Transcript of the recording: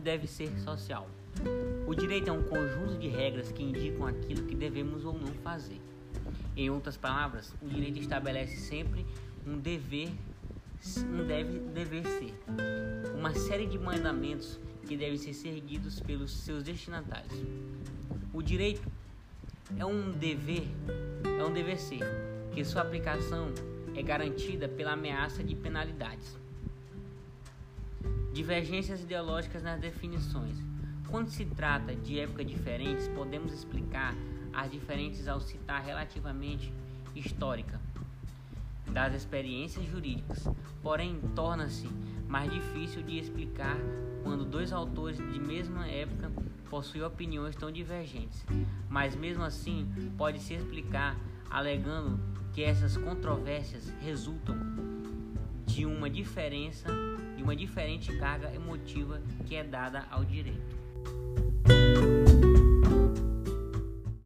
deve ser social. O direito é um conjunto de regras que indicam aquilo que devemos ou não fazer. Em outras palavras, o direito estabelece sempre um dever, um deve dever ser, uma série de mandamentos que devem ser seguidos pelos seus destinatários. O direito é um dever, é um dever ser, que sua aplicação é garantida pela ameaça de penalidades. Divergências ideológicas nas definições. Quando se trata de épocas diferentes, podemos explicar as diferentes ao citar relativamente histórica das experiências jurídicas. Porém, torna-se mais difícil de explicar quando dois autores de mesma época possuem opiniões tão divergentes. Mas mesmo assim, pode-se explicar alegando que essas controvérsias resultam de uma diferença, de uma diferente carga emotiva que é dada ao direito.